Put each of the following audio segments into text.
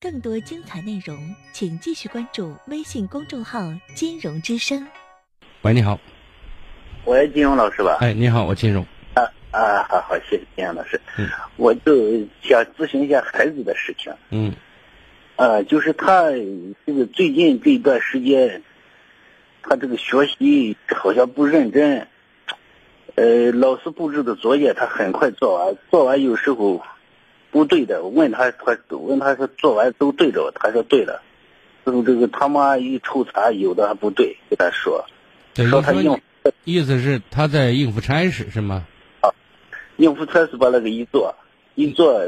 更多精彩内容，请继续关注微信公众号“金融之声”。喂，你好。喂，金融老师吧？哎，你好，我金融。啊啊，好好，谢谢金融老师。嗯。我就想咨询一下孩子的事情。嗯。呃，就是他这个最近这一段时间，他这个学习好像不认真。呃，老师布置的作业他很快做完，做完有时候不对的，我问他他问他说做完都对着，他说对了。之后这个他妈一抽查，有的还不对，给他说。说他应意思是他在应付差事是吗？啊，应付差事把那个一做，一做，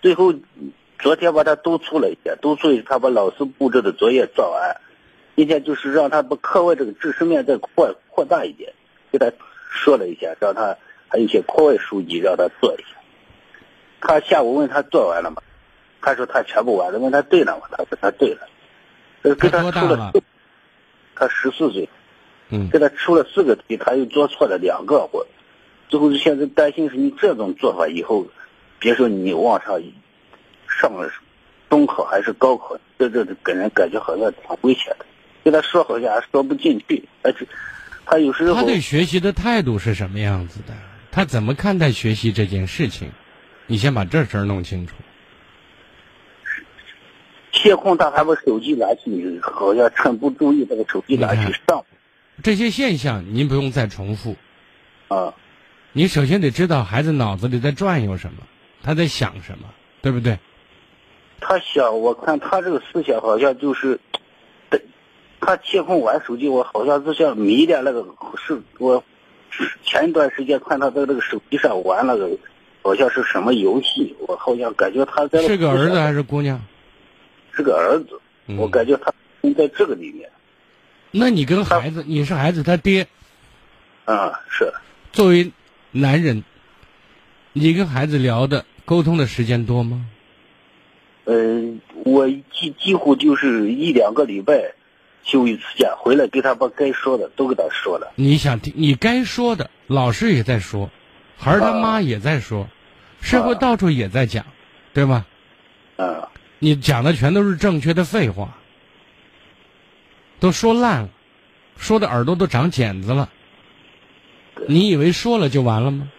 最后昨天把他督促了一下，督促他把老师布置的作业做完。今天就是让他把课外这个知识面再扩扩大一点，给他。说了一下，让他还有一些课外书籍让他做一下。他下午问他做完了吗？他说他全部完了。问他对了吗？他说他对了。他给他出了。他十四岁。嗯。给他出了四个题，他又做错了两个。我最后现在担心是你这种做法以后，别说你往上上了中考还是高考，这这给人感觉好像挺危险的。跟他说好像说不进去，而且。他有时候他对学习的态度是什么样子的？他怎么看待学习这件事情？你先把这事儿弄清楚。监控他还把手机拿去，好像趁不注意把手机拿去上。这些现象您不用再重复。啊。你首先得知道孩子脑子里在转悠什么，他在想什么，对不对？他想，我看他这个思想好像就是。他监控玩手机，我好像是像迷恋那个是，我前一段时间看他在那个手机上玩那个，好像是什么游戏，我好像感觉他在是个儿子还是姑娘？是个儿子，我感觉他在这个里面。那你跟孩子，你是孩子他爹？啊，是。作为男人，你跟孩子聊的沟通的时间多吗？呃，我几几乎就是一两个礼拜。休一次假回来，给他把该说的都给他说了。你想听，你该说的，老师也在说，孩儿他妈也在说，社会到处也在讲，对吧？啊，你讲的全都是正确的废话，都说烂了，说的耳朵都长茧子了。你以为说了就完了吗？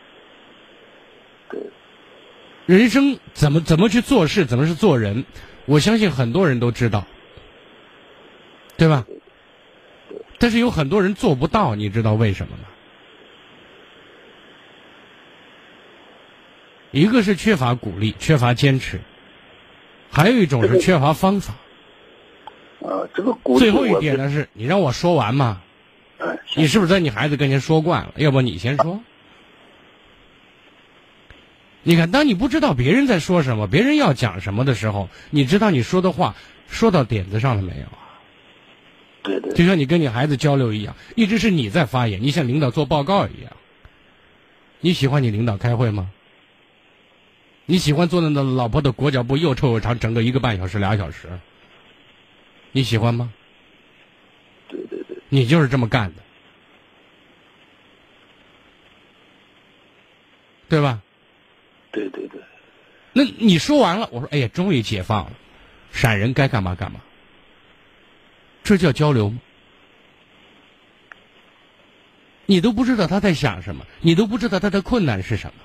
人生怎么怎么去做事，怎么是做人？我相信很多人都知道。对吧？但是有很多人做不到，你知道为什么吗？一个是缺乏鼓励，缺乏坚持，还有一种是缺乏方法。啊，这个鼓励。最后一点呢，是你让我说完嘛？你是不是在你孩子跟前说惯了？要不你先说。你看，当你不知道别人在说什么，别人要讲什么的时候，你知道你说的话说到点子上了没有？对对，就像你跟你孩子交流一样，一直是你在发言，你向领导做报告一样。你喜欢你领导开会吗？你喜欢坐在那老婆的裹脚布又臭又长，整个一个半小时俩小时？你喜欢吗？对对对，你就是这么干的，对吧？对对对，那你说完了，我说，哎呀，终于解放了，闪人该干嘛干嘛。这叫交流吗？你都不知道他在想什么，你都不知道他的困难是什么，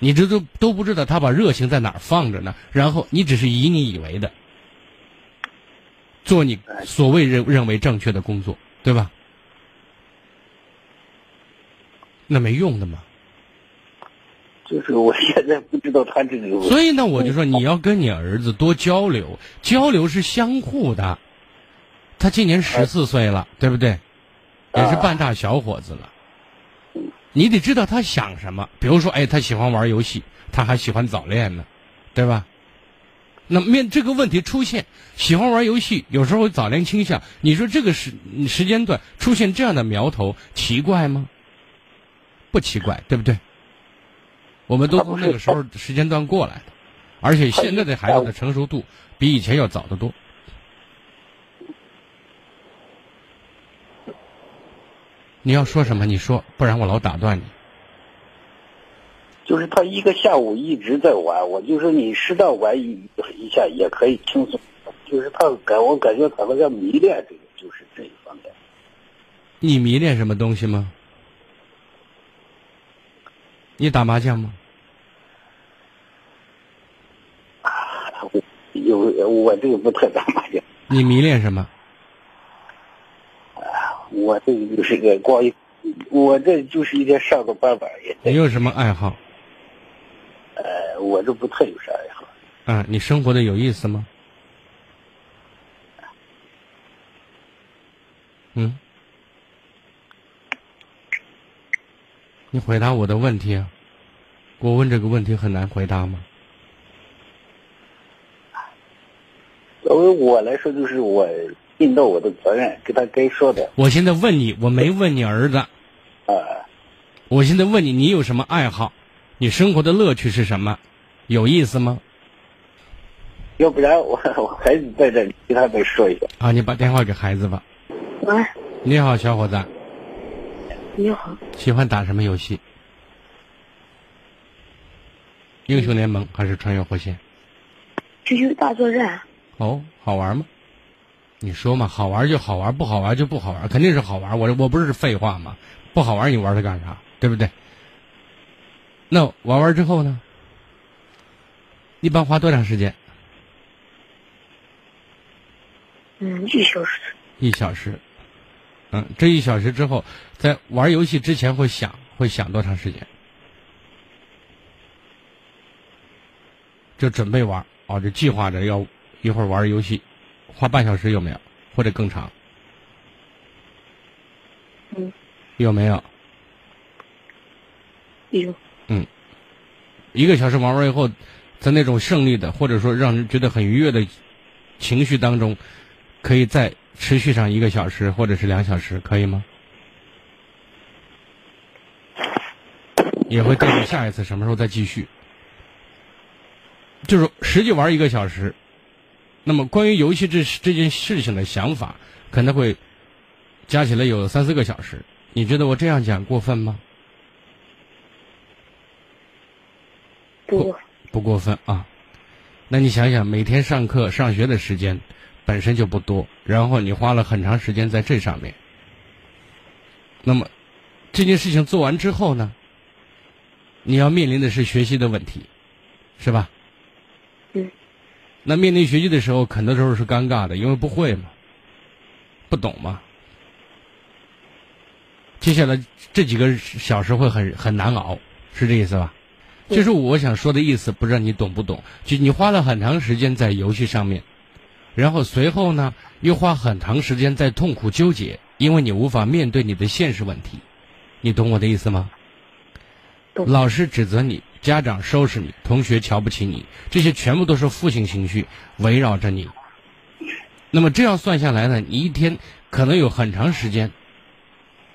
你这都都不知道他把热情在哪儿放着呢。然后你只是以你以为的做你所谓认认为正确的工作，对吧？那没用的嘛。就是我现在不知道他这个。所以呢，我就说你要跟你儿子多交流，交流是相互的。他今年十四岁了，对不对？也是半大小伙子了。你得知道他想什么。比如说，哎，他喜欢玩游戏，他还喜欢早恋呢，对吧？那面这个问题出现，喜欢玩游戏，有时候早恋倾向，你说这个时时间段出现这样的苗头，奇怪吗？不奇怪，对不对？我们都从那个时候时间段过来的，而且现在的孩子的成熟度比以前要早得多。你要说什么？你说，不然我老打断你。就是他一个下午一直在玩，我就说你适当玩一一下也可以轻松。就是他感我感觉他好像迷恋这个，就是这一方面。你迷恋什么东西吗？你打麻将吗？啊我有我这个不太打麻将。你迷恋什么？我这个就是一个光，我这就是一天上个班班也。你有什么爱好？呃，我这不太有啥爱好。啊，你生活的有意思吗？嗯？你回答我的问题啊！我问这个问题很难回答吗？作为我来说，就是我尽到我的责任，给他该说的。我现在问你，我没问你儿子。啊。我现在问你，你有什么爱好？你生活的乐趣是什么？有意思吗？要不然我 我孩子在这里，给他再说一下。啊，你把电话给孩子吧。喂。你好，小伙子。你好。喜欢打什么游戏？英雄联盟还是穿越火线？这就是大作战。哦，好玩吗？你说嘛，好玩就好玩，不好玩就不好玩，肯定是好玩。我我不是废话吗？不好玩你玩它干啥？对不对？那玩完之后呢？一般花多长时间？嗯，一小时。一小时。嗯，这一小时之后，在玩游戏之前会想会想多长时间？就准备玩哦，就计划着要一会儿玩游戏，花半小时有没有？或者更长？嗯。有没有？有。嗯。一个小时玩完以后，在那种胜利的或者说让人觉得很愉悦的情绪当中，可以再。持续上一个小时或者是两小时，可以吗？也会定下一次什么时候再继续。就是实际玩一个小时，那么关于游戏这这件事情的想法，可能会加起来有三四个小时。你觉得我这样讲过分吗？不，不过分啊。那你想想，每天上课上学的时间。本身就不多，然后你花了很长时间在这上面。那么，这件事情做完之后呢？你要面临的是学习的问题，是吧？嗯。那面临学习的时候，很多时候是尴尬的，因为不会嘛，不懂嘛。接下来这几个小时会很很难熬，是这意思吧？就是我想说的意思，不知道你懂不懂？就你花了很长时间在游戏上面。然后随后呢，又花很长时间在痛苦纠结，因为你无法面对你的现实问题，你懂我的意思吗？老师指责你，家长收拾你，同学瞧不起你，这些全部都是负性情绪围绕着你。那么这样算下来呢，你一天可能有很长时间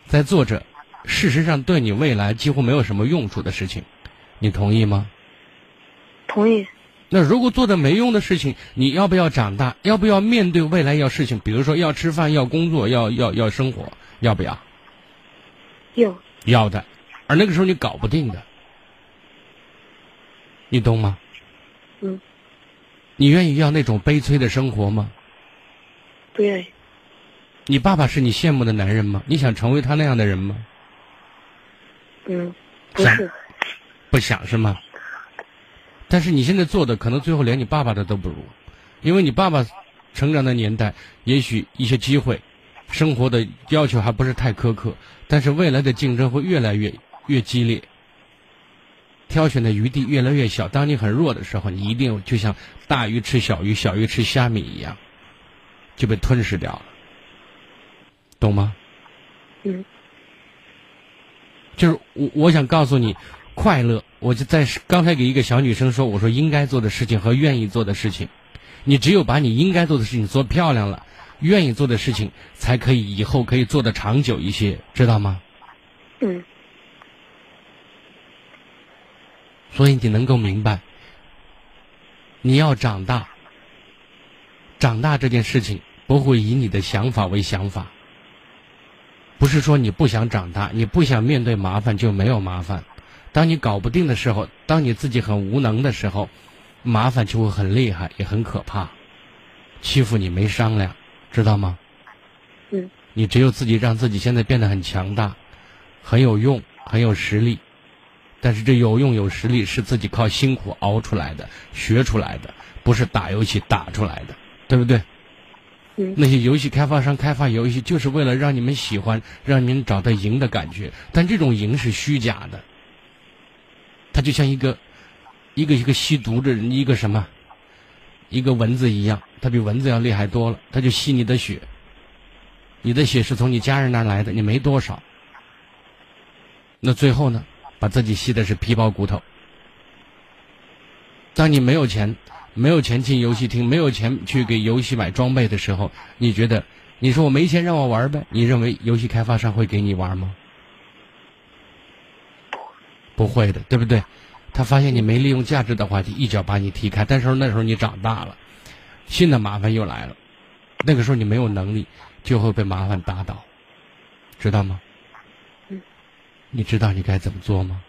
在做着，事实上对你未来几乎没有什么用处的事情，你同意吗？同意。那如果做的没用的事情，你要不要长大？要不要面对未来要事情？比如说要吃饭、要工作、要要要生活，要不要？有要的，而那个时候你搞不定的，你懂吗？嗯。你愿意要那种悲催的生活吗？不愿意。你爸爸是你羡慕的男人吗？你想成为他那样的人吗？嗯，不是。不想是吗？但是你现在做的可能最后连你爸爸的都不如，因为你爸爸成长的年代，也许一些机会、生活的要求还不是太苛刻，但是未来的竞争会越来越越激烈，挑选的余地越来越小。当你很弱的时候，你一定就像大鱼吃小鱼、小鱼吃虾米一样，就被吞噬掉了，懂吗？嗯。就是我我想告诉你。快乐，我就在刚才给一个小女生说，我说应该做的事情和愿意做的事情，你只有把你应该做的事情做漂亮了，愿意做的事情才可以以后可以做的长久一些，知道吗？嗯。所以你能够明白，你要长大，长大这件事情不会以你的想法为想法，不是说你不想长大，你不想面对麻烦就没有麻烦。当你搞不定的时候，当你自己很无能的时候，麻烦就会很厉害，也很可怕，欺负你没商量，知道吗？嗯。你只有自己让自己现在变得很强大，很有用，很有实力。但是这有用有实力是自己靠辛苦熬出来的、学出来的，不是打游戏打出来的，对不对？嗯。那些游戏开发商开发游戏就是为了让你们喜欢，让你们找到赢的感觉。但这种赢是虚假的，它就像一个一个一个吸毒的人，一个什么，一个蚊子一样，它比蚊子要厉害多了，它就吸你的血。你的血是从你家人那儿来的，你没多少。那最后呢，把自己吸的是皮包骨头。当你没有钱，没有钱进游戏厅，没有钱去给游戏买装备的时候，你觉得，你说我没钱让我玩呗？你认为游戏开发商会给你玩吗？不会的，对不对？他发现你没利用价值的话，就一脚把你踢开。但是那时候你长大了，新的麻烦又来了，那个时候你没有能力。就会被麻烦打倒，知道吗？嗯。你知道你该怎么做吗？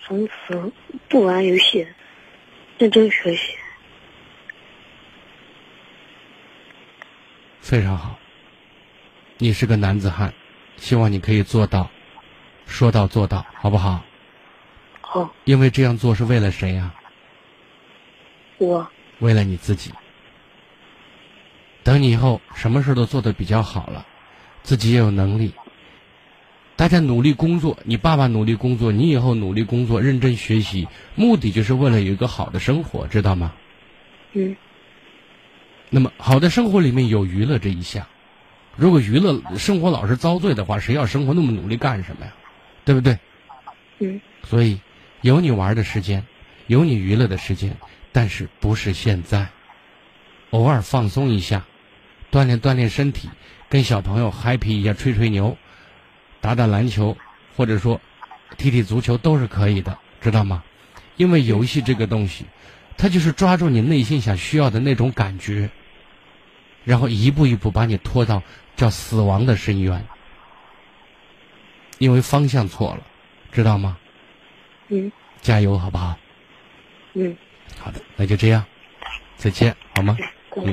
从此不玩游戏，认真学习。非常好。你是个男子汉，希望你可以做到，说到做到，好不好？好。因为这样做是为了谁呀？我。为了你自己。等你以后什么事都做得比较好了，自己也有能力，大家努力工作，你爸爸努力工作，你以后努力工作，认真学习，目的就是为了有一个好的生活，知道吗？嗯。那么好的生活里面有娱乐这一项，如果娱乐生活老是遭罪的话，谁要生活那么努力干什么呀？对不对？嗯。所以有你玩的时间，有你娱乐的时间，但是不是现在，偶尔放松一下。锻炼锻炼身体，跟小朋友 happy 一下，吹吹牛，打打篮球，或者说踢踢足球都是可以的，知道吗？因为游戏这个东西，它就是抓住你内心想需要的那种感觉，然后一步一步把你拖到叫死亡的深渊，因为方向错了，知道吗？嗯。加油，好不好？嗯。好的，那就这样，再见，好吗？嗯。